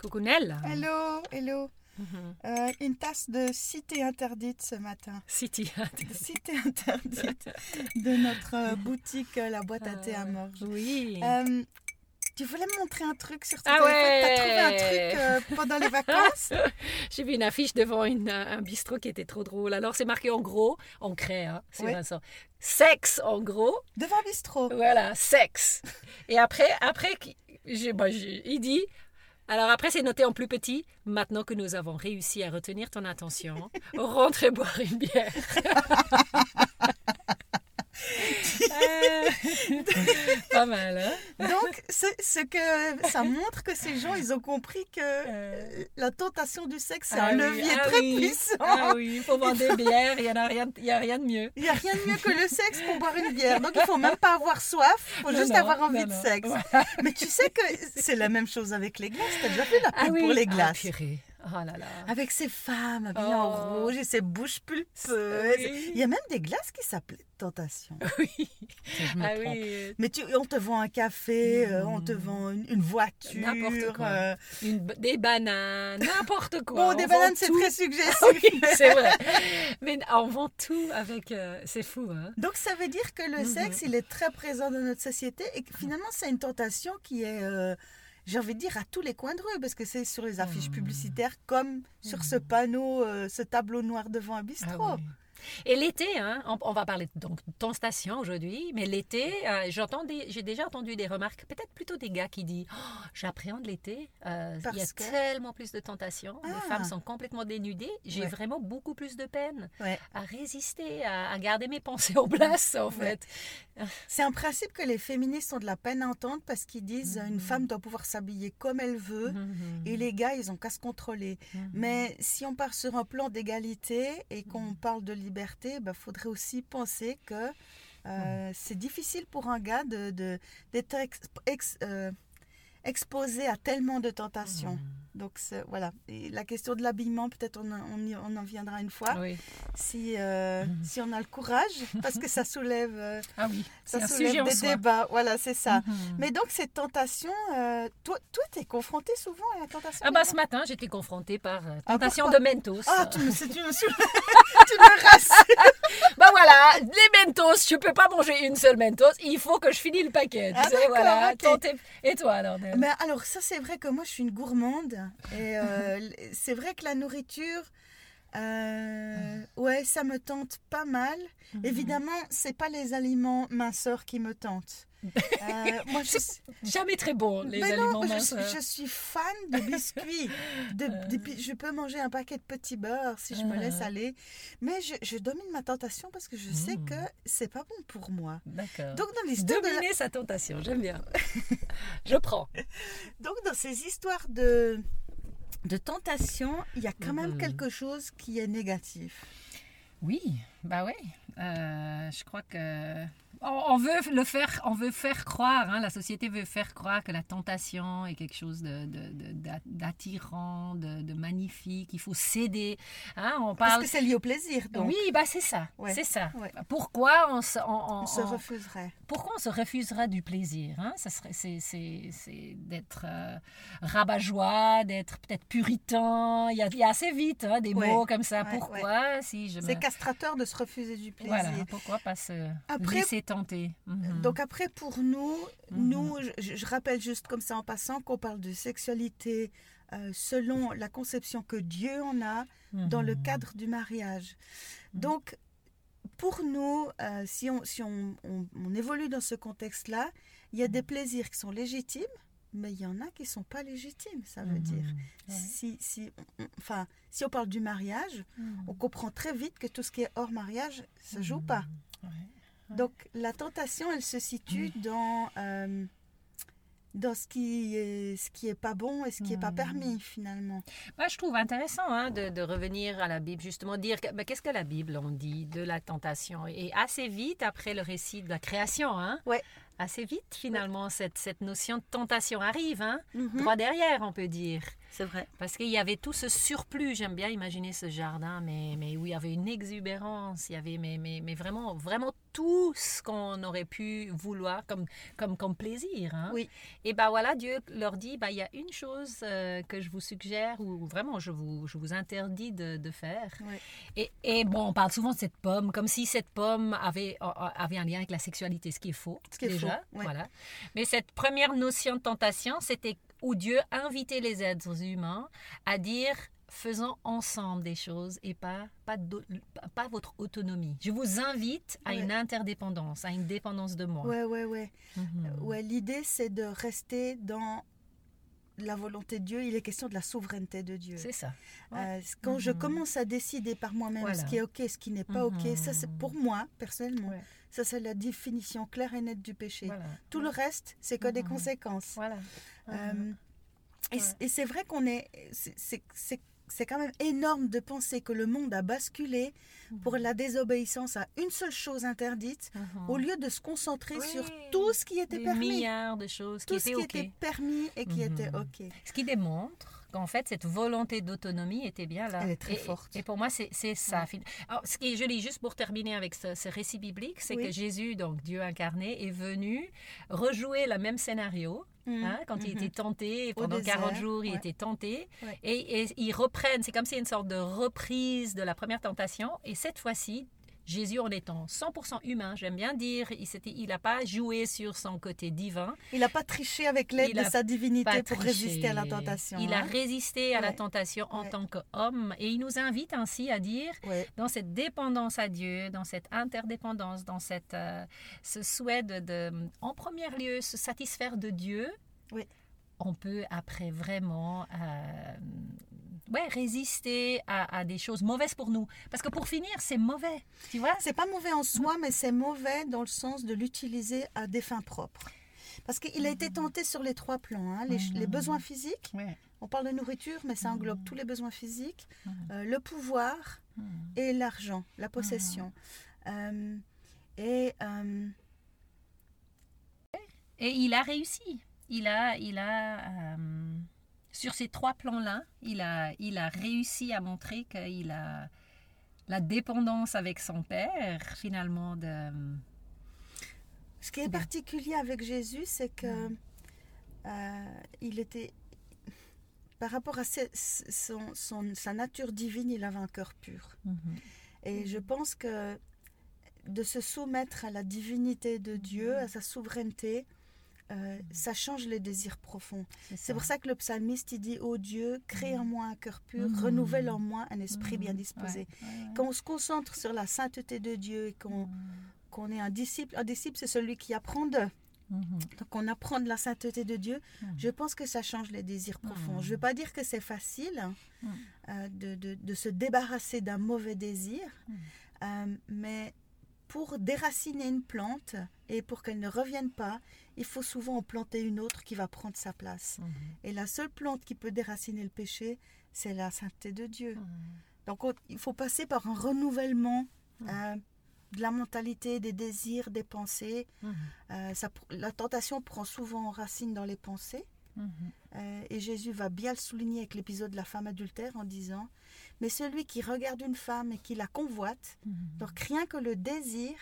Coucou Nell. Hello, hello. Mhm. Euh, une tasse de cité interdite ce matin. City. Cité interdite de notre euh, boutique euh, La Boîte à thé à Morges. Oui. Euh, tu voulais me montrer un truc sur ton Ah téléphone? T'as trouvé un ouais. truc euh, pendant les vacances? J'ai vu une affiche devant une- un bistrot qui était trop drôle. Alors c'est marqué en gros, en craie, hein, c'est Oui. Vincent. Sexe en gros. Devant bistrot. Voilà, sexe. Et après, après, j'ai- bah, il dit. Alors après, c'est noté en plus petit. Maintenant que nous avons réussi à retenir ton attention, rentre boire une bière. Euh, Pas mal, hein Donc, ce, ce que ça montre que ces gens, ils ont compris que Euh, la tentation du sexe, c'est ah un oui, levier ah très oui. puissant. Ah oui, il faut vendre des bières, il n'y a, rien- y a rien de mieux. Il n'y a rien de mieux que le sexe pour boire une bière. Donc, il faut même pas avoir soif, il faut Non, juste non, avoir envie non, de sexe. Mais tu sais que c'est la même chose avec les glaces. T'as déjà fait la pub Ah oui, pour les glaces purée. Oh là là. Avec ces femmes habillées en Oh. rouge et ces bouches pulpeuses. Oui. Il y a même des glaces qui s'appellent Tentation. Oui. je me Ah trompe. oui. Mais tu, on te vend un café, euh, on te vend une, une voiture. N'importe quoi. euh, Une des bananes, n'importe quoi. Bon, des On vend bananes, c'est très suggestif. Oui, c'est vrai. Mais on vend tout avec. euh, c'est fou, hein. Donc ça veut dire que le Mhm. sexe, il est très présent dans notre société et que finalement c'est une tentation qui est, euh, j'ai envie de dire, à tous les coins de rue parce que c'est sur les affiches Mhm. publicitaires comme sur ce panneau, euh, ce tableau noir devant un bistrot. Ah oui. Et l'été, hein, on, on va parler donc de tentation aujourd'hui, mais l'été, euh, j'ai déjà entendu des remarques, peut-être plutôt des gars qui disent Oh, J'appréhende l'été, euh, il y a que tellement plus de tentations, les Ah. femmes sont complètement dénudées, j'ai Ouais. vraiment beaucoup plus de peine Ouais. à résister, à, à garder mes pensées en place, en Ouais. fait. C'est un principe que les féministes ont de la peine à entendre parce qu'ils disent Mhm. une femme doit pouvoir s'habiller comme elle veut Mhm. et les gars, ils ont qu'à se contrôler. Mhm. Mais si on part sur un plan d'égalité et qu'on parle de liberté, il faudrait aussi penser que euh, c'est difficile pour un gars de, de- d'être ex- ex- euh, exposé à tellement de tentations. Donc c'est- voilà. Et la question de l'habillement, peut-être on, on, y- on en viendra une fois, Oui. si, euh, Mhm. si on a le courage, parce que ça soulève, Ah oui, c'est ça un soulève des débats. Voilà, c'est ça. Mais donc cette tentation, euh, toi, toi, t'es confronté souvent à la tentation Ah bah ce matin, j'étais confrontée par Ah, tentation de Mentos. Ah, tu me, c'est- tu me, soulèves- Bah voilà, les Mentos, je peux pas manger une seule Mentos, il faut que je finisse le paquet. tu Ah, sais, voilà. ok. Tentez- Et toi alors Mais alors ça c'est vrai que moi je suis une gourmande et euh, c'est vrai que la nourriture, euh, ouais ça me tente pas mal. Mhm. Évidemment c'est pas les aliments minceurs qui me tentent. Euh, moi je, suis- Jamais très bon, les mais non, aliments je, minces. suis- je suis fan de biscuits. De, de bi- je peux manger un paquet de petits beurres si je me laisse Ah. aller, mais je, je domine ma tentation parce que je sais Mm. que c'est pas bon pour moi. D'accord. Donc dans l'histoire de la- Dominer sa tentation, j'aime bien. je prends. Donc dans ces histoires de, de tentation, il y a quand même Mhm. quelque chose qui est négatif. Oui, bah oui. Euh, je crois que on, veut le faire, on veut faire croire. hein, la société veut faire croire que la tentation est quelque chose de- de- d'attirant, de, de magnifique. Il faut céder. Hein, on Parce parle. que c'est lié au plaisir. Donc Oui, bah c'est ça, Ouais, c'est ça. ouais. Pourquoi on se, on- on- on se on- refuserait. pourquoi on se refusera du plaisir hein? Ça serait, c'est, d'être euh, rabat-joie, d'être peut-être puritain. Il y a, il y a assez vite des Ouais, mots comme ça. pourquoi si je me... C'est castrateur de se refuser du plaisir. Voilà, pourquoi pas se Après- laisser tenter Mhm. Donc après, pour nous, Mhm. nous, je, je rappelle juste comme ça en passant qu'on parle de sexualité euh, selon la conception que Dieu en a dans le Mhm. cadre du mariage. Donc, pour nous, euh, si, on, si on, on- on évolue dans ce contexte-là, il y a des plaisirs qui sont légitimes, mais il y en a qui ne sont pas légitimes, ça veut Mhm. dire. Ouais. Si, si, on- on- enfin, si on parle du mariage, on comprend très vite que tout ce qui est hors mariage, ça ne joue pas. Ouais. Ouais. Donc, la tentation, elle se situe dans, euh, dans ce qui est, ce qui est pas bon et ce qui est pas Mhm. permis, finalement. Moi, je trouve intéressant hein, de, de revenir à la Bible, justement, dire ben, qu'est-ce que la Bible en dit de la tentation? Et assez vite, après le récit de la création, hein, Ouais. assez vite, finalement, cette, cette notion de tentation arrive, hein, Mhm. droit derrière, on peut dire. C'est vrai. Parce qu'il y avait tout ce surplus, j'aime bien imaginer ce jardin, mais, mais où il y avait une exubérance, il y avait mais, mais, mais vraiment, vraiment tout ce qu'on aurait pu vouloir comme, comme, comme plaisir. hein. Oui. Et ben voilà, Dieu leur dit, bah, il y a une chose euh, que je vous suggère, ou vraiment je vous, je vous interdis de, de faire. Ouais. Et, et bon, on parle souvent de cette pomme, comme si cette pomme avait, avait un lien avec la sexualité, ce qui est faux. Ce qui est déjà, faux, voilà. Mais cette première notion de tentation, c'était où Dieu invitait les êtres humains à dire faisons ensemble des choses et pas, votre autonomie. Je vous invite à Ouais. une interdépendance, à une dépendance de moi. Ouais, ouais, ouais. Ouais, l'idée c'est de rester dans la volonté de Dieu. Il est question de la souveraineté de Dieu. C'est ça. Euh, quand je Mhm. commence à décider par moi-même Voilà. ce qui est ok, ce qui n'est pas ok, ça c'est Mhm. pour moi personnellement. Ouais. Ça c'est la définition claire et nette du péché. Voilà. Tout le reste, c'est que des Mhm. conséquences. Voilà. Euh, Mhm. et c'est vrai qu'on est, c'est- c'est- quand même énorme de penser que le monde a basculé pour la désobéissance à une seule chose interdite, Mhm. au lieu de se concentrer Oui. sur tout ce qui était Des permis, milliards de choses tout qui ce qui était permis et qui Mhm. était ok. Ce qui démontre qu'en fait, cette volonté d'autonomie était bien là. Elle est très et, forte. Et pour moi, c'est ça. Alors, ce qui est joli, juste pour terminer avec ce, ce récit biblique, c'est Oui. que Jésus, donc Dieu incarné, est venu rejouer le même scénario. Mhm. hein, quand il Mhm. était tenté, pendant 40 désert, jours, il ouais. était tenté. Ouais. Et, et ils reprennent, c'est comme si une sorte de reprise de la première tentation. Et cette fois-ci, Jésus, en étant 100% humain, j'aime bien dire, il n'a pas joué sur son côté divin. Il n'a pas triché avec l'aide de sa divinité pour triché. résister à la tentation. Il a hein. résisté à la tentation en Ouais. tant qu'homme et il nous invite ainsi à dire, Ouais. dans cette dépendance à Dieu, dans cette interdépendance, dans cette, euh, ce souhait de, de, en premier lieu, se satisfaire de Dieu, on peut après vraiment euh, ouais, résister à, à des choses mauvaises pour nous. Parce que pour finir, c'est mauvais, tu vois? C'est pas mauvais en soi, mais c'est mauvais dans le sens de l'utiliser à des fins propres. Parce qu'il a été tenté sur les trois plans. hein. Les, les besoins physiques, Ouais. on parle de nourriture, mais ça englobe tous les besoins physiques, euh, le pouvoir et l'argent, la possession. Euh, et euh, Et il a réussi. Il a, il a sur ces trois plans-là, il a, il a réussi à montrer qu'il a la dépendance avec son père, finalement, de... ce qui est particulier avec Jésus, c'est que euh, il était, par rapport à ses- son- son- sa nature divine, il avait un cœur pur. Et je pense que de se soumettre à la divinité de Dieu, à sa souveraineté, euh, ça change les désirs profonds. C'est pour ça que le psalmiste il dit Ô Dieu, crée en moi un cœur pur, Mhm. renouvelle en moi un esprit bien disposé. Ouais, ouais, ouais. Quand on se concentre sur la sainteté de Dieu et qu'on qu'on est un disciple, un disciple c'est celui qui apprend de. Mhm. Donc on apprend de la sainteté de Dieu. Je pense que ça change les désirs profonds. Je ne veux pas dire que c'est facile hein, euh, de, de- de se débarrasser d'un mauvais désir, euh, mais pour déraciner une plante et pour qu'elle ne revienne pas, il faut souvent en planter une autre qui va prendre sa place. Mhm. Et la seule plante qui peut déraciner le péché, c'est la sainteté de Dieu. Mhm. Donc on- il faut passer par un renouvellement Mhm. euh, de la mentalité, des désirs, des pensées. Euh, ça la tentation prend souvent racine dans les pensées. Euh, et Jésus va bien le souligner avec l'épisode de la femme adultère en disant Mais celui qui regarde une femme et qui la convoite, Mhm. donc rien que le désir,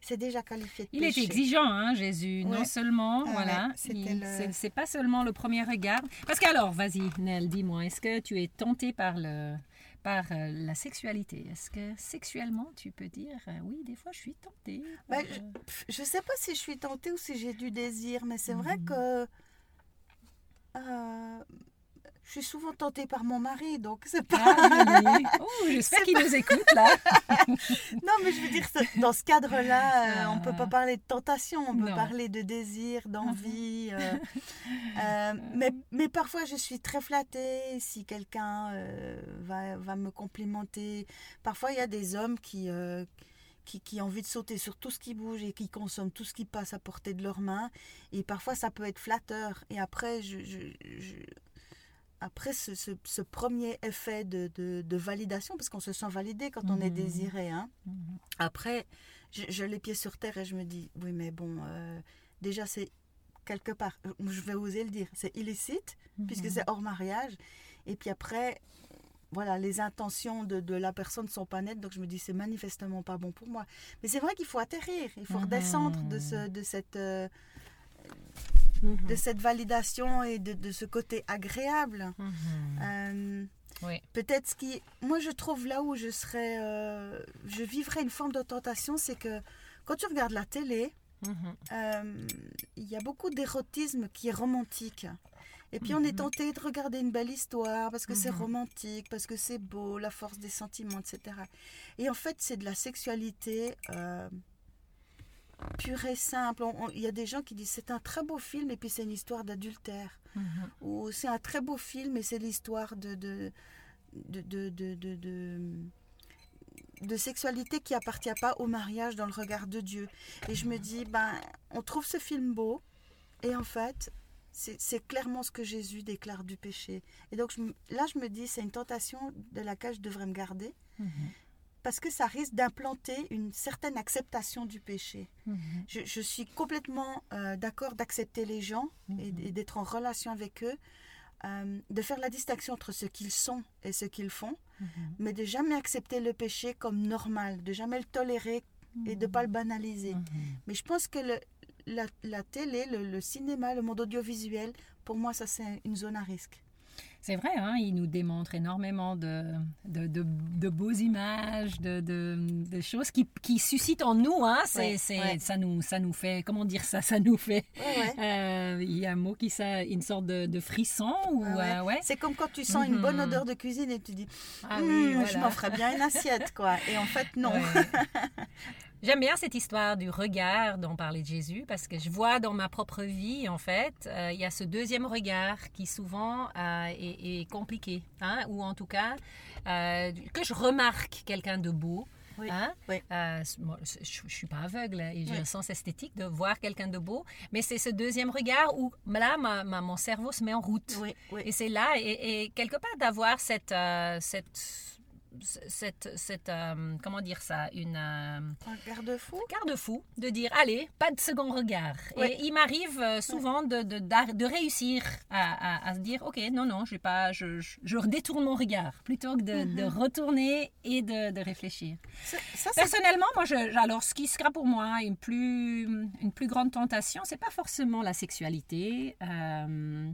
c'est déjà qualifié de Il est exigeant, hein, Jésus. Non seulement, Ah voilà, ouais, le- c'est pas seulement le premier regard. Parce qu'alors, vas-y, Nel, dis-moi, est-ce que tu es tenté par le par euh, la sexualité? Est-ce que sexuellement, tu peux dire euh, oui, des fois, je suis tentée par, Ben, je- Je sais pas si je suis tentée ou si j'ai du désir, mais c'est Mhm. vrai que euh, je suis souvent tentée par mon mari, donc c'est pas. Ah. Oh, j'espère qu'il nous écoute là. Non, mais je veux dire, dans ce cadre-là, euh, on peut Ah. pas parler de tentation, on peut Non. parler de désir, d'envie. euh, euh, mais, mais parfois, je suis très flattée si quelqu'un va, va me complimenter. Parfois, il y a des hommes qui, qui, qui ont envie de sauter sur tout ce qui bouge et qui consomment tout ce qui passe à portée de leurs mains. Et parfois, ça peut être flatteur. Et après, je, je- je- après ce, ce- ce premier effet de, de- de validation, parce qu'on se sent validé quand on est Mhm. désiré, hein, Mhm. après, je, je les pieds sur terre et je me dis, oui, mais bon, euh, déjà, c'est quelque part. Euh, Je vais oser le dire. C'est illicite, puisque Mhm. c'est hors mariage. Et puis après, voilà, les intentions de, de la personne ne sont pas nettes, donc je me dis c'est manifestement pas bon pour moi. Mais c'est vrai qu'il faut atterrir, il faut redescendre de, ce, de, cette, euh, Mhm. de cette validation et de, de ce côté agréable. Mhm. Euh, Oui. Peut-être ce qui. Moi, je trouve là où je serais. euh, je vivrais une forme de tentation, c'est que quand tu regardes la télé, Mhm. euh, il y a beaucoup d'érotisme qui est romantique. Et puis on est tenté de regarder une belle histoire parce que c'est romantique, parce que c'est beau, la force des sentiments, etc. Et en fait, c'est de la sexualité pure et simple. Il y a des gens qui disent c'est un très beau film et puis c'est une histoire d'adultère. Mhm. Ou c'est un très beau film et c'est l'histoire de de, de, de, de, de- sexualité qui appartient pas au mariage dans le regard de Dieu. Et je me dis, ben, on trouve ce film beau, et en fait, c'est clairement ce que Jésus déclare du péché. Et donc je là, je me dis, c'est une tentation de laquelle je devrais me garder, Mhm. Parce que ça risque d'implanter une certaine acceptation du péché. Mhm. Je, je suis complètement euh, d'accord d'accepter les gens et, Mhm. et d'être en relation avec eux, euh, de faire la distinction entre ce qu'ils sont et ce qu'ils font, Mhm. mais de jamais accepter le péché comme normal, de jamais le tolérer et de pas le banaliser. Mais je pense que le- la, la télé, le, le cinéma, le monde audiovisuel, pour moi, ça c'est une zone à risque. C'est vrai, hein, il nous démontre énormément de, de, de, de beaux images, de, de, choses qui, qui suscitent en nous. Hein, c'est, Ouais, c'est- ouais. Ça, nous, ça nous fait, comment dire ça, ça nous fait, ouais. euh, il y a un mot qui ça, une sorte de, de frisson ou euh. C'est comme quand tu sens une bonne Mhm. odeur de cuisine et tu dis Ah Hum, oui, je m'en ferais bien une assiette quoi. Et en fait non. J'aime bien cette histoire du regard dont parlait Jésus parce que je vois dans ma propre vie, en fait, euh, il y a ce deuxième regard qui souvent euh, est, est compliqué, hein, ou en tout cas, euh, que je remarque quelqu'un de beau. Oui, hein. oui. Euh, moi, je ne suis pas aveugle et j'ai Oui. un sens esthétique de voir quelqu'un de beau, mais c'est ce deuxième regard où là, ma- ma- mon cerveau se met en route. Oui, oui. Et c'est là, et, et quelque part d'avoir cette, euh, cette, cette, cette euh, comment dire ça, une euh, garde-fou? garde-fou, de dire, allez, pas de second regard. Ouais. Et il m'arrive euh, souvent de, de, de réussir à, à- à se dire, ok, non, non, je, vais pas, je, je, je détourne mon regard, plutôt que de, de retourner et de, de réfléchir. Ça, Personnellement, moi, je, alors, ce qui sera pour moi une plus, une plus grande tentation, c'est pas forcément la sexualité. euh,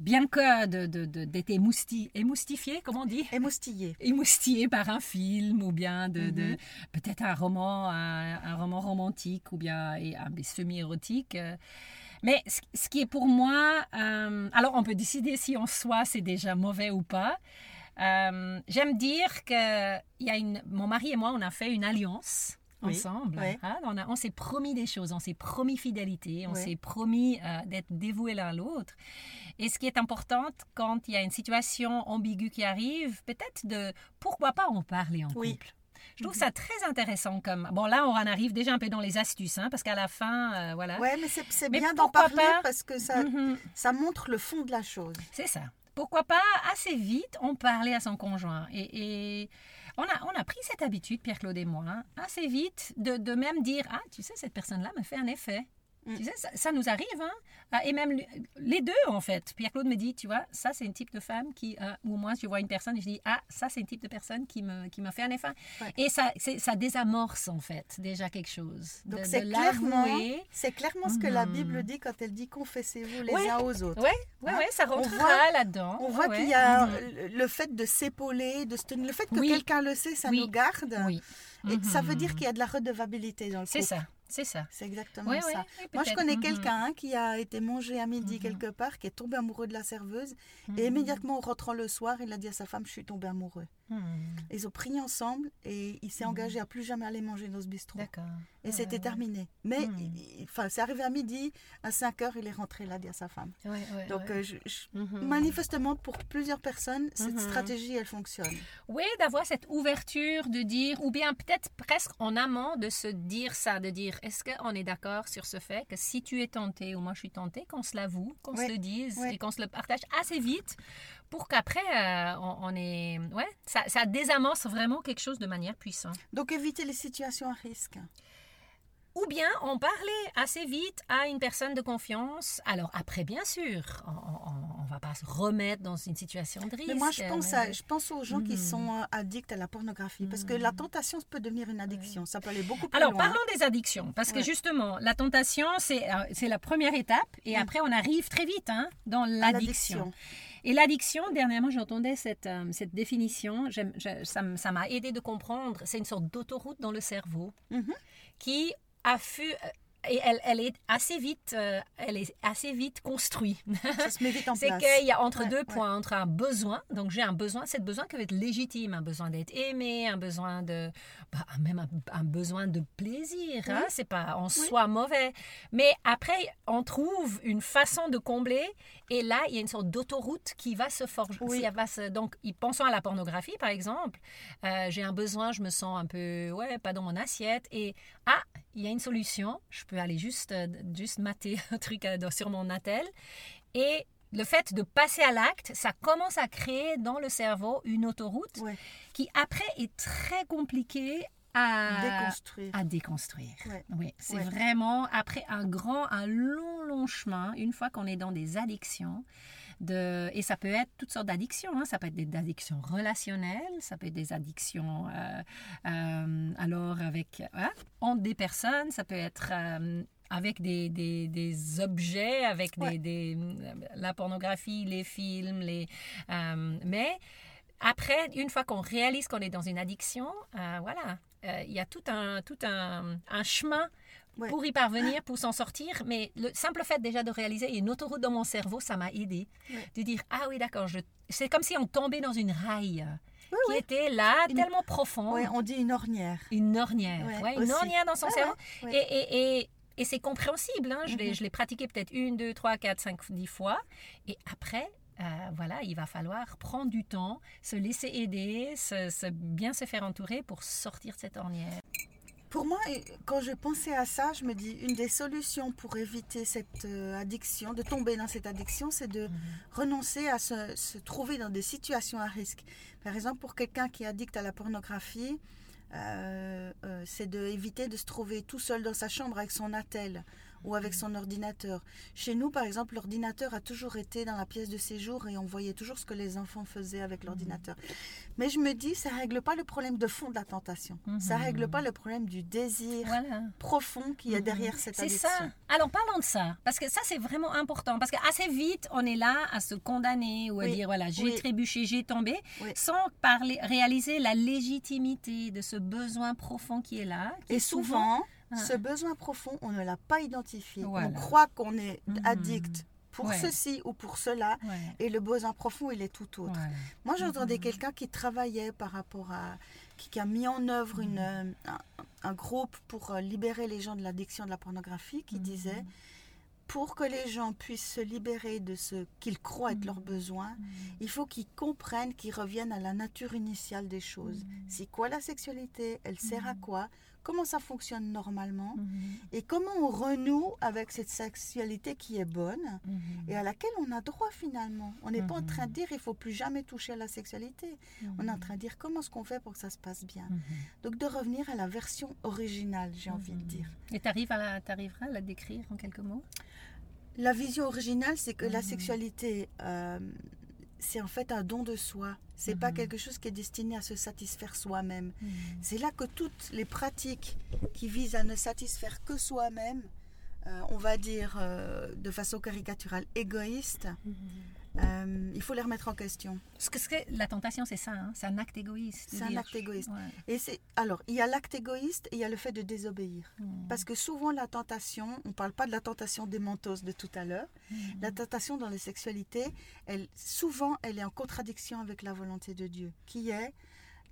bien que d'être émousti, émoustifié, comment on dit? Émoustillé. émoustillé par un film ou bien de, de- Mhm. peut-être un roman, un, un roman romantique ou bien un semi-érotique. euh. Mais ce, ce qui est pour moi, euh, alors on peut décider si en soi c'est déjà mauvais ou pas. Euh, J'aime dire que il y a une, mon mari et moi on a fait une alliance Oui, ensemble. oui. hein. on s'est promis des choses, on s'est promis fidélité, on Oui. s'est promis euh, d'être dévoués l'un à l'autre. Et ce qui est important quand il y a une situation ambiguë qui arrive, peut-être de pourquoi pas en parler en Oui. couple? Je trouve ça très intéressant comme bon là on en arrive déjà un peu dans les astuces hein, parce qu'à la fin euh, voilà Ouais, mais c'est bien d'en parler pas? parce que ça, Mhm. ça montre le fond de la chose. c'est ça pourquoi pas assez vite en parler à son conjoint et, et on a, on a pris cette habitude Pierre-Claude et moi hein, assez vite de, de même dire ah tu sais cette personne là me fait un effet Mm. Tu sais, ça, ça nous arrive, hein? Ah, Et même les deux, en fait. Pierre-Claude me dit, tu vois, ça, c'est un type de femme qui... euh, ou moi, je vois une personne et je dis, ah, ça, c'est un type de personne qui me, qui me fait un effet. Ouais. Et ça, ça désamorce, en fait, déjà quelque chose. Donc c'est clairement, c'est clairement ce que la Mhm. Bible dit quand elle dit confessez-vous les Ouais. uns aux autres. Ouais, ouais, ouais, ça rentrera voit- là-dedans. On voit ouais. qu'il y a Mhm. le- fait de s'épauler, de se tenir, le fait que Oui. quelqu'un le sait, ça Oui. nous garde. Oui. Et ça veut dire Mhm. qu'il y a de la redevabilité dans le. C'est ça, c'est ça. C'est exactement Ouais, ça. ouais, Moi, je connais Mhm. quelqu'un hein, qui a été mangé à midi Mhm. quelque part, qui est tombé amoureux de la serveuse. Mhm. Et immédiatement, en rentrant le soir, il a dit à sa femme, je suis tombé amoureux. Mhm. Ils ont prié ensemble et il s'est Mhm. engagé à plus jamais aller manger dans ce bistrot. D'accord. Et Ouais, c'était ouais, terminé. Mais enfin, c'est arrivé à midi, à 5 heures, il est rentré là, dit à sa femme. ouais. Donc, euh, je- je- Mhm. manifestement, pour plusieurs personnes, cette Mhm. stratégie, elle fonctionne. Oui, d'avoir cette ouverture de dire, ou bien peut-être presque en amont de se dire ça, de dire, est-ce qu'on est d'accord sur ce fait que si tu es tenté ou moi je suis tentée, qu'on se l'avoue, qu'on se le dise et qu'on se le partage assez vite pour qu'après euh, on, on est... Ouais, ça, ça désamorce vraiment quelque chose de manière puissante. Donc, éviter les situations à risque. ou bien on parlait assez vite à une personne de confiance. Alors après, bien sûr, on ne va pas se remettre dans une situation de risque. Mais moi, je pense, à, je pense aux gens qui mhm. sont euh, addicts à la pornographie. Parce que la mhm. tentation peut devenir une addiction. Ça peut aller beaucoup plus Alors, loin. parlons des addictions. Parce que justement, la tentation, c'est euh, la première étape. Et mm. après, on arrive très vite hein, dans l'addiction. Et l'addiction, dernièrement, j'entendais cette, euh, cette définition, ça m'a aidé de comprendre, c'est une sorte d'autoroute dans le cerveau mhm. qui a fait et elle, elle, est assez vite, euh, elle est assez vite construite. Ça se met vite en place. C'est qu'il y a entre deux points, entre un besoin, donc j'ai un besoin, c'est besoin qui va être légitime, un besoin d'être aimé, un besoin de, bah, même un, besoin de plaisir. Hein, c'est pas en soi mauvais, mais après on trouve une façon de combler, et là il y a une sorte d'autoroute qui va se forger. donc, pensons à la pornographie par exemple. Euh, j'ai un besoin, je me sens un peu, ouais, pas dans mon assiette, et ah, il y a une solution. Je peux aller juste, euh, juste mater un truc euh, sur mon attel. Et le fait de passer à l'acte, ça commence à créer dans le cerveau une autoroute qui après est très compliquée à déconstruire. À déconstruire. Oui, c'est vraiment après un grand, un long, long chemin, une fois qu'on est dans des addictions. De, et ça peut être toutes sortes d'addictions. Hein. Ça peut être des addictions relationnelles, ça peut être des addictions euh, euh, alors avec hein, entre des personnes, ça peut être euh, avec des, des, des, objets, avec des, des, la pornographie, les films, les, mais après, une fois qu'on réalise qu'on est dans une addiction, voilà, il y a tout un, tout un, un chemin pour y parvenir, pour s'en sortir. Mais le simple fait déjà de réaliser une autoroute dans mon cerveau, ça m'a aidé. De dire, ah oui, d'accord, je... c'est comme si on tombait dans une raille. qui était là, tellement profond. Oui, on dit une ornière. Une ornière, ouais, une ornière dans son cerveau. Et, et, et, et c'est compréhensible. Hein. Mm-hmm. Je l'ai pratiqué peut-être une, deux, trois, quatre, cinq, dix fois. Et après, euh, voilà, il va falloir prendre du temps, se laisser aider, se, bien se faire entourer pour sortir de cette ornière. Pour moi, quand je pensais à ça, je me dis une des solutions pour éviter cette euh, addiction, de tomber dans cette addiction, c'est de mhm. renoncer à se, trouver dans des situations à risque. Par exemple, pour quelqu'un qui est addict à la pornographie, euh, euh, c'est d'éviter de se trouver tout seul dans sa chambre avec son attel ou avec son ordinateur. Chez nous, par exemple, l'ordinateur a toujours été dans la pièce de séjour et on voyait toujours ce que les enfants faisaient avec l'ordinateur. Mais je me dis, ça règle pas le problème de fond de la tentation. Ça mhm. règle pas le problème du désir profond qui est mhm. derrière cette addiction. C'est ça. Alors parlons de ça, parce que ça c'est vraiment important, parce qu'assez vite on est là à se condamner ou à dire voilà j'ai trébuché, j'ai tombé, sans parler, réaliser la légitimité de ce besoin profond qui est là. et souvent ce besoin profond, on ne l'a pas identifié. On croit qu'on est mhm. addict pour ceci ou pour cela, et le besoin profond, il est tout autre. Moi, j'entendais mhm. quelqu'un qui travaillait par rapport à, qui, a mis en œuvre une, mhm. euh, un, groupe pour euh, libérer les gens de l'addiction de la pornographie, qui disait pour que les gens puissent se libérer de ce qu'ils croient être leurs besoins, il faut qu'ils comprennent, qu'ils reviennent à la nature initiale des choses. C'est quoi la sexualité? Elle sert à quoi? Comment ça fonctionne normalement mhm. et comment on renoue avec cette sexualité qui est bonne mhm. et à laquelle on a droit finalement. On n'est pas en train de mhm. dire il faut plus jamais toucher à la sexualité. On est en train de dire comment est-ce qu'on fait pour que ça se passe bien? Donc de revenir à la version originale, j'ai envie de dire. Et tu arriveras à la décrire en quelques mots? La vision originale, c'est que la sexualité... Euh, c'est en fait un don de soi. C'est pas mhm. quelque chose qui est destiné à se satisfaire soi-même. Mhm. C'est là que toutes les pratiques qui visent à ne satisfaire que soi-même, euh, on va dire euh, de façon caricaturale égoïste, mhm. Euh, il faut les remettre en question. Ce que, la tentation, c'est ça, hein. c'est un acte égoïste. C'est un acte égoïste. Et c'est alors il y a l'acte égoïste et il y a le fait de désobéir. Hmm. Parce que souvent la tentation, on parle pas de la tentation démenteuse de tout à l'heure. Hmm. La tentation dans les sexualités, elle souvent elle est en contradiction avec la volonté de Dieu, qui est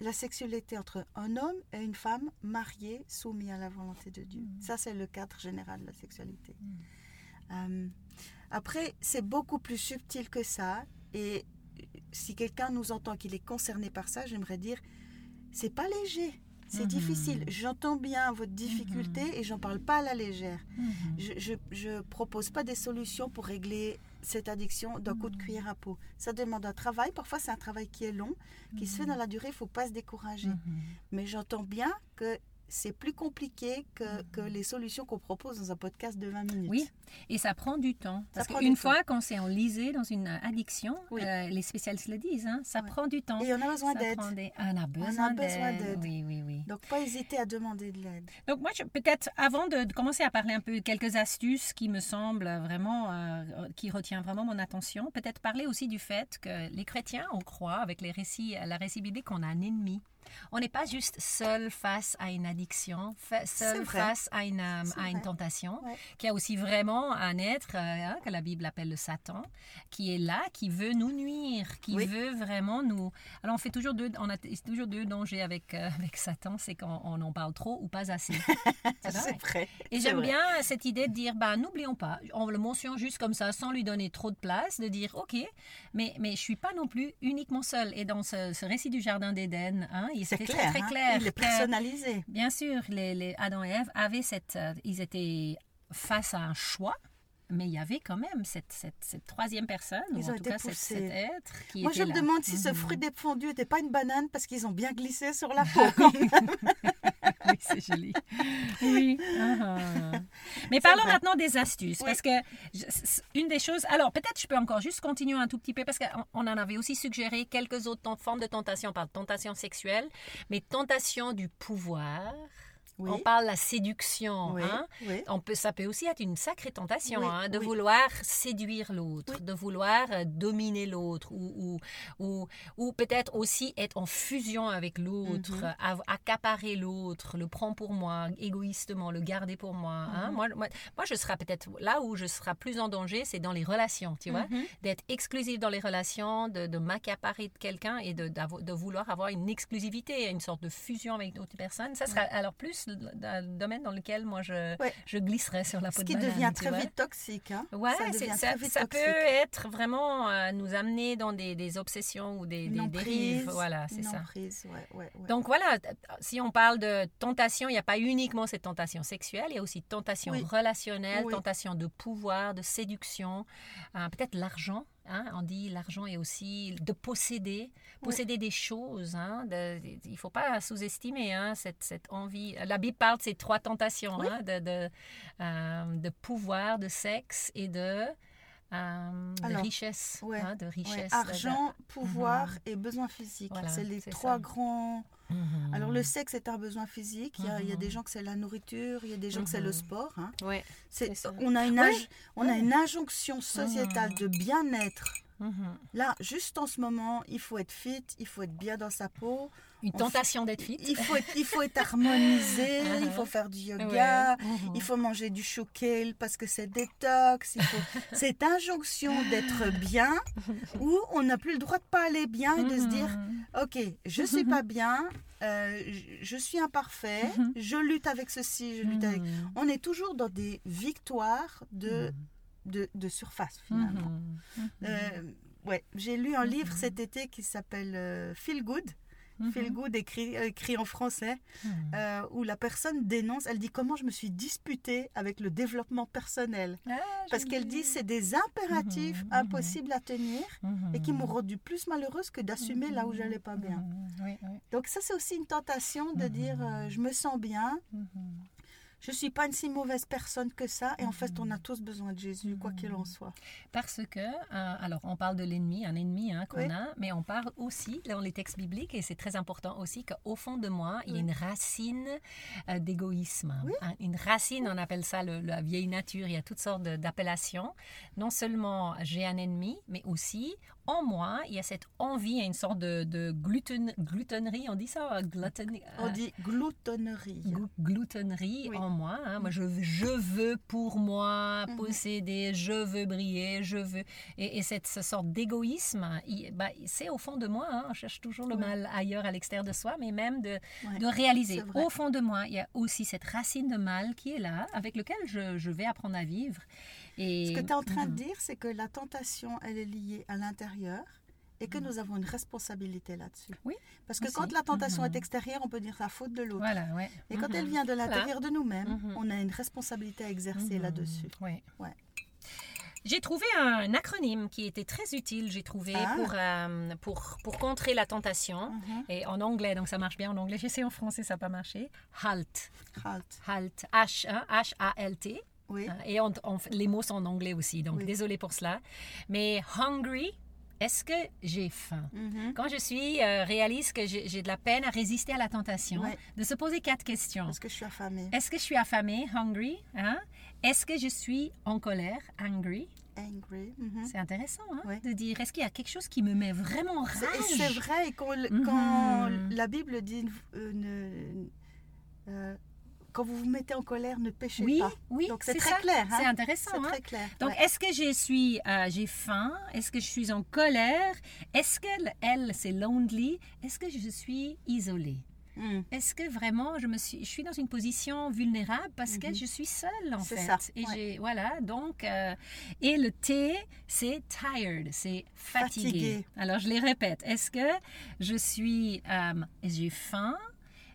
la sexualité entre un homme et une femme mariés, soumis à la volonté de Dieu. Hmm. Ça, c'est le cadre général de la sexualité. Euh, après, c'est beaucoup plus subtil que ça. Et si quelqu'un nous entend qu'il est concerné par ça, j'aimerais dire, c'est pas léger. C'est mhm. difficile. J'entends bien votre difficulté mhm. et j'en parle pas à la légère. Mhm. Je, je, propose pas des solutions pour régler cette addiction d'un coup de cuillère à peau. Ça demande un travail. Parfois, c'est un travail qui est long, qui se fait dans la durée. Il faut pas se décourager. Mais j'entends bien que c'est plus compliqué que, que les solutions qu'on propose dans un podcast de 20 minutes. Oui, et ça prend du temps. Parce qu'une fois qu'on s'est enlisé dans une addiction, Oui. euh, les spécialistes le disent, hein, ça prend du temps. Et on a besoin d'aide. des- On a besoin besoin d'aide. Oui, oui, oui. Donc, pas hésiter à demander de l'aide. Donc moi, peut-être avant de, de commencer à parler un peu de quelques astuces qui me semblent vraiment, euh, qui retient vraiment mon attention, peut-être parler aussi du fait que les chrétiens, on croit avec les récits, la biblique qu'on a un ennemi. On n'est pas juste seul face à une addiction, fa- seul face à une, euh, à une tentation, Ouais. y a aussi vraiment un être euh, hein, que la Bible appelle le Satan, qui est là, qui veut nous nuire, qui Oui. veut vraiment nous... Alors on fait toujours deux, on a toujours deux dangers avec, euh, avec Satan, c'est qu'on on en parle trop ou pas assez. C'est vrai. Et j'aime bien cette idée de dire, bah, n'oublions pas, on le mentionne juste comme ça, sans lui donner trop de place, de dire, ok, mais, mais je suis pas non plus uniquement seule. Et dans ce, ce récit du Jardin d'Éden, hein, il C'est clair. très, très hein. clair. Il est personnalisé. bien sûr, les, les Adam et Ève avaient cette, euh, ils étaient face à un choix. Mais il y avait quand même cette, cette, cette troisième personne, Ils ou en tout cas cet, être qui Moi, était je me là. demande si ce Mhm. fruit défendu n'était pas une banane parce qu'ils ont bien glissé sur la peau. quand même. oui, c'est joli. Oui. ah. Mais parlons vrai. maintenant des astuces. Oui. Parce que je- une des choses. Alors, peut-être je peux encore juste continuer un tout petit peu parce qu'on on en avait aussi suggéré quelques autres formes de tentation. On parle de tentation sexuelle, mais tentation du pouvoir. Oui. On parle de la séduction. Oui, hein? oui. On peut, ça peut aussi être une sacrée tentation hein, de vouloir séduire l'autre, de vouloir euh, dominer l'autre ou, ou, ou, ou peut-être aussi être en fusion avec l'autre, Mhm. accaparer l'autre, le prendre pour moi, égoïstement, le garder pour moi. hein? Mhm. Moi, moi, moi, je serai peut-être là où je serai plus en danger, c'est dans les relations, tu vois, Mhm. d'être exclusive dans les relations, de, de m'accaparer de quelqu'un et de, de vouloir avoir une exclusivité, une sorte de fusion avec d'autres personnes. Ça sera alors plus le domaine dans lequel moi je, Ouais. je glisserai sur la peau Ce de qui banane, devient tu très vois. vite toxique. Hein. Ouais, ça devient très peut être vraiment euh, nous amener dans des, des obsessions ou des, dérives. Voilà, c'est ça. ouais. Donc voilà, si on parle de tentation, il n'y a pas uniquement cette tentation sexuelle, il y a aussi tentation Oui. relationnelle, Oui. tentation de pouvoir, de séduction, euh, peut-être l'argent. Hein, on dit l'argent est aussi de posséder, posséder des choses. hein, de- il ne faut pas sous-estimer hein, cette, cette envie. La Bible parle de ces trois tentations, Oui. de, de, euh, de pouvoir, de sexe et de, euh, de Alors, richesse. ouais, hein, de Ouais, richesse. de- argent, pouvoir et besoin physique. Voilà, c'est les trois ça. grands. Mhm. Alors le sexe est un besoin physique. Il y a, il y a des Mhm. gens que c'est la nourriture, il y a des gens que c'est le Mhm. sport. hein. Ouais. C'est- C'est ça. on a une on a injonction sociétale Mhm. de bien-être. Mhm. Là, juste en ce moment, il faut être fit, il faut être bien dans sa peau, Une On tentation d'être fit. il faut être, il faut être harmonisé, il Uh-huh. faut faire du yoga, Ouais. Mhm. il faut manger du chou kale parce que c'est détox. Il faut... Cette injonction d'être bien, où on n'a plus le droit de pas aller bien et de se dire Mhm. Ok, je suis pas bien, euh, je, je suis imparfait, je lutte avec ceci, je lutte avec. Mhm. On est toujours dans des victoires de, de, de surface finalement. Mhm. Euh, ouais, j'ai lu un livre cet été qui s'appelle euh, Feel Good. Mhm. Feel Good écrit, écrit en français, Mhm. euh, où la personne dénonce, elle dit comment je me suis disputée avec le développement personnel? Ah, Parce qu'elle dit c'est des impératifs Mhm, mhm. impossibles à tenir et qui Mhm. m'ont rendu plus malheureuse que d'assumer là où j'allais pas bien. Mhm. Oui, oui. Donc ça c'est aussi une tentation de Mhm. dire euh, je me sens bien, Je suis pas une si mauvaise personne que ça et en fait on a tous besoin de Jésus quoi qu'il en soit. Parce que, euh, alors on parle de l'ennemi, un ennemi hein, qu'on Oui. a, mais on parle aussi dans les textes bibliques, et c'est très important aussi, qu'au fond de moi, il y a une racine euh, d'égoïsme. Oui. Hein, Une racine, on appelle ça le- la vieille nature, il y a toutes sortes d'appellations. Non seulement j'ai un ennemi, mais aussi en moi, il y a cette envie, il y a une sorte de, de gluten, glutonnerie, on dit ça euh, gluten- On euh, dit gloutonnerie. Glu- glutonnerie Oui. en moi. hein. Moi, je, je veux pour moi Mhm. posséder, je veux briller, je veux. Et, et cette ce sorte d'égoïsme, bah, c'est au fond de moi. hein. On cherche toujours le Ouais. mal ailleurs à l'extérieur de soi, mais même de, Ouais. de réaliser. Au fond de moi, il y a aussi cette racine de mal qui est là, avec lequel je, je vais apprendre à vivre. Et, Ce que tu es en train de Mhm. dire, c'est que la tentation, elle est liée à l'intérieur et que nous avons une responsabilité là-dessus. Oui, Parce que aussi. quand la tentation Mhm. est extérieure, on peut dire la faute de l'autre. Voilà, ouais. Et quand Mhm. elle vient de l'intérieur de nous-mêmes, Mhm. on a une responsabilité à exercer Mhm. là-dessus. Oui. Ouais. J'ai trouvé un acronyme qui était très utile, j'ai trouvé, Ah. pour, euh, pour, pour contrer la tentation. Mhm. Et en anglais, donc ça marche bien en anglais. J'essaie en français, ça n'a pas marché. HALT. Halt. HALT. H, hein, H-A-L-T. Oui. Hein, Et on- on- les mots sont en anglais aussi, donc Oui. désolé pour cela. Mais hungry, est-ce que j'ai faim? Mhm. Quand je suis, euh, réalise que j'ai de la peine à résister à la tentation, Ouais. de se poser quatre questions. Parce que je suis affamée? Est-ce que je suis affamée, hungry hein? Est-ce que je suis en colère, angry? Angry. mhm. C'est intéressant hein, Ouais. de dire est-ce qu'il y a quelque chose qui me met vraiment rage? C'est vrai, quand, Mhm. quand la Bible dit euh, ne- euh, quand vous vous mettez en colère, ne péchez Oui, pas. oui, Donc c'est c'est très clair. hein. C'est intéressant. C'est hein. très clair. Donc, ouais. est-ce que je suis, euh, j'ai faim? Est-ce que je suis en colère? Est-ce que le- elle, c'est lonely? Est-ce que je suis isolée? Mm. Est-ce que vraiment je me suis, je suis dans une position vulnérable parce que Mhm. je suis seule en C'est fait? ça, Et ouais. j'ai, voilà, donc euh, et le T, c'est tired, c'est fatigué. Fatigué. Alors je les répète. Est-ce que je suis, euh, j'ai faim?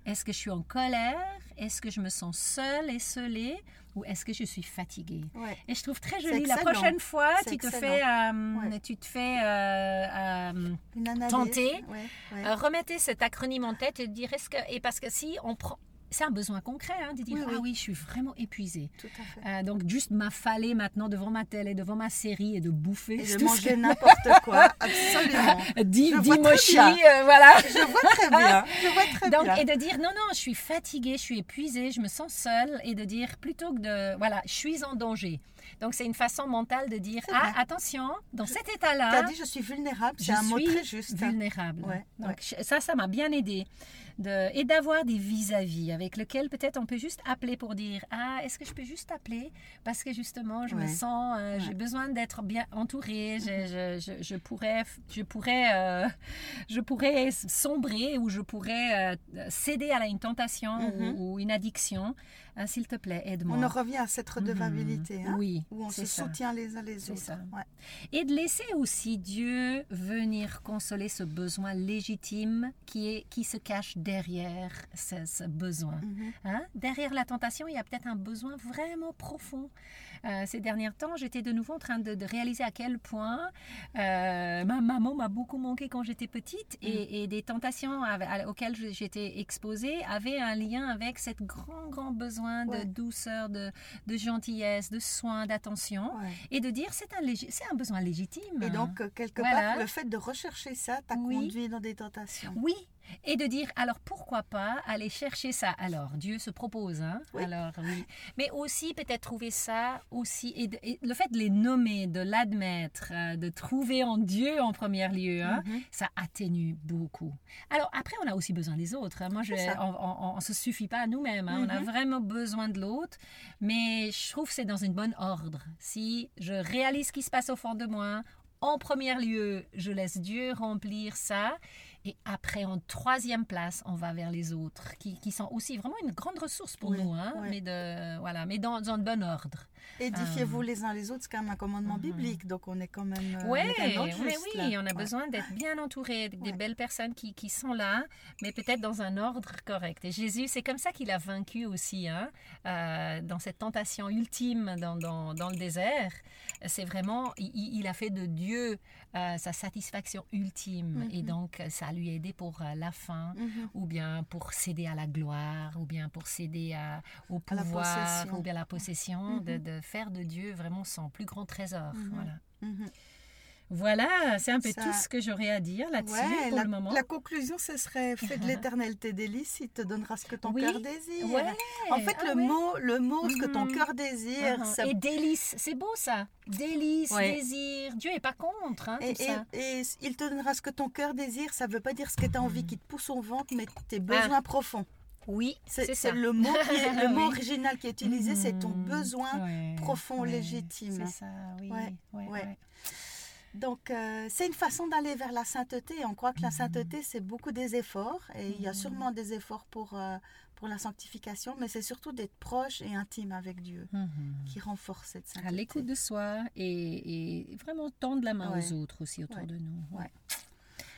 Est-ce que je suis en colère? Est-ce que je me sens seule, esselée ou est-ce que je suis fatiguée Ouais. Et je trouve très joli. La prochaine fois, C'est tu te fais, euh, Ouais. tu te fais euh, euh. Tenter. Ouais, euh, remettez cet acronyme en tête et dire est-ce que et parce que si on prend c'est un besoin concret hein, de dire Oui, oui. ah oui je suis vraiment épuisée Tout à fait. Euh, donc juste m'affaler maintenant devant ma télé devant ma série et de bouffer Et de manger n'importe quoi. Absolument. mochis bien. euh, voilà Je vois très bien. Je vois très donc, bien. et de dire non, non, je suis fatiguée, je suis épuisée, je me sens seule, et de dire plutôt que de voilà, je suis en danger. Donc, c'est une façon mentale de dire ah, attention, dans cet Tu as dit je suis vulnérable. C'est un mot très juste. vulnérable. Ouais, Donc, ouais. je- ça, ça m'a bien aidé. De, et d'avoir des vis-à-vis avec lesquels peut-être on peut juste appeler pour dire ah est-ce que je peux juste appeler? Parce que justement je me sens euh, j'ai besoin d'être bien entourée je, je, je, je pourrais je pourrais euh, je pourrais sombrer ou je pourrais euh, céder à une tentation Mhm. ou, ou une addiction Ah, s'il te plaît aide-moi On en revient à cette redevabilité. hein, oui Où on se ça. soutient les uns les autres. ça. Ouais. Et de laisser aussi Dieu venir consoler ce besoin légitime qui, est, qui se cache derrière ce, ce besoin. Mhm. Hein? Derrière la tentation, il y a peut-être un besoin vraiment profond. Euh, ces derniers temps, j'étais de nouveau en train de, de réaliser à quel point euh, ma maman m'a beaucoup manqué quand j'étais petite et, et des tentations à- auxquelles j'étais exposée avaient un lien avec cet grand, grand besoin de Ouais. douceur, de, de gentillesse, de soin, d'attention Ouais. et de dire c'est un, c'est un besoin légitime. Et donc, quelque Voilà. part, le fait de rechercher ça t'a Oui. conduit dans des tentations. Oui, et de dire alors pourquoi pas aller chercher ça? Alors Dieu se propose, hein? Oui. Alors oui, mais aussi peut-être trouver ça aussi et, de- et le fait de les nommer, de l'admettre, euh, de trouver en Dieu en premier lieu, hein, Mhm. ça atténue beaucoup. Alors après, on a aussi besoin des autres. hein. Moi, je, ça. on, ne se suffit pas à nous-mêmes. hein. On a Mhm. vraiment besoin de l'autre, mais je trouve que c'est dans une bonne ordre. Si je réalise ce qui se passe au fond de moi, en premier lieu, je laisse Dieu remplir ça. Et après, en troisième place, on va vers les autres, qui, qui sont aussi vraiment une grande ressource pour Oui, nous, hein, oui. mais, de, voilà, mais dans, dans le bon ordre. Édifiez-vous Euh. les uns les autres, c'est quand même un commandement Mhm. biblique, donc on est quand même. euh, Oui, on est quand même dans le oui, on a Ouais. besoin d'être bien entouré des Ouais. belles personnes qui, qui sont là, mais peut-être dans un ordre correct. Et Jésus, c'est comme ça qu'il a vaincu aussi, hein, euh, dans cette tentation ultime dans, dans, dans le désert. C'est vraiment, il, a fait de Dieu sa satisfaction ultime. Et Mhm. donc, ça lui a aidé pour euh, la fin Mhm. ou bien pour céder à la gloire, ou bien pour céder à, au pouvoir, ou bien à la possession, de, Mhm. de faire de Dieu vraiment son plus grand trésor. Mhm. Voilà. Voilà, c'est un peu Ça- tout ce que j'aurais à dire là-dessus Ouais, pour la, le moment. la conclusion, ce serait fais de l'éternel tes délices, il te donnera ce que ton Oui, cœur désire. Ouais, En fait, ah le ouais. mot, le mot, ce que ton Mhm. cœur désire, Ah, ça Et délice, c'est beau ça. Délice, Ouais. désir. Dieu est pas contre hein, Et, tout ça. et- il te donnera ce que ton cœur désire, ça veut pas dire ce que tu as envie qui te pousse au ventre, mais tes besoins profonds. Oui, C'est le mot, qui est- le mot original qui est utilisé, c'est ton Mhm. besoin. Profond, légitime. C'est ça, oui. Ouais. Donc, euh, c'est une façon d'aller vers la sainteté. On croit que la sainteté, c'est beaucoup des efforts. Et il y a mm. sûrement des efforts pour, euh, pour la sanctification, mais c'est surtout d'être proche et intime avec Dieu mm-hmm. qui renforce cette sainteté. À l'écoute de soi et, vraiment tendre la main aux autres aussi autour de nous. Ouais.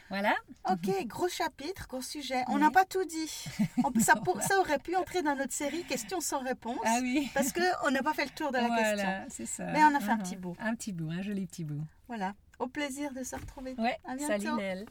Voilà. Ok, gros chapitre, gros sujet. On n'a pas tout dit. Ça, aurait pu entrer dans notre série questions sans réponse. Ah oui. Parce qu'on n'a pas fait le tour de la voilà, question. Ça. Mais on a fait un uh-huh. petit bout. Un petit bout, un joli petit bout. Voilà. Au plaisir de se retrouver. Ouais, à bientôt. Salut Nel.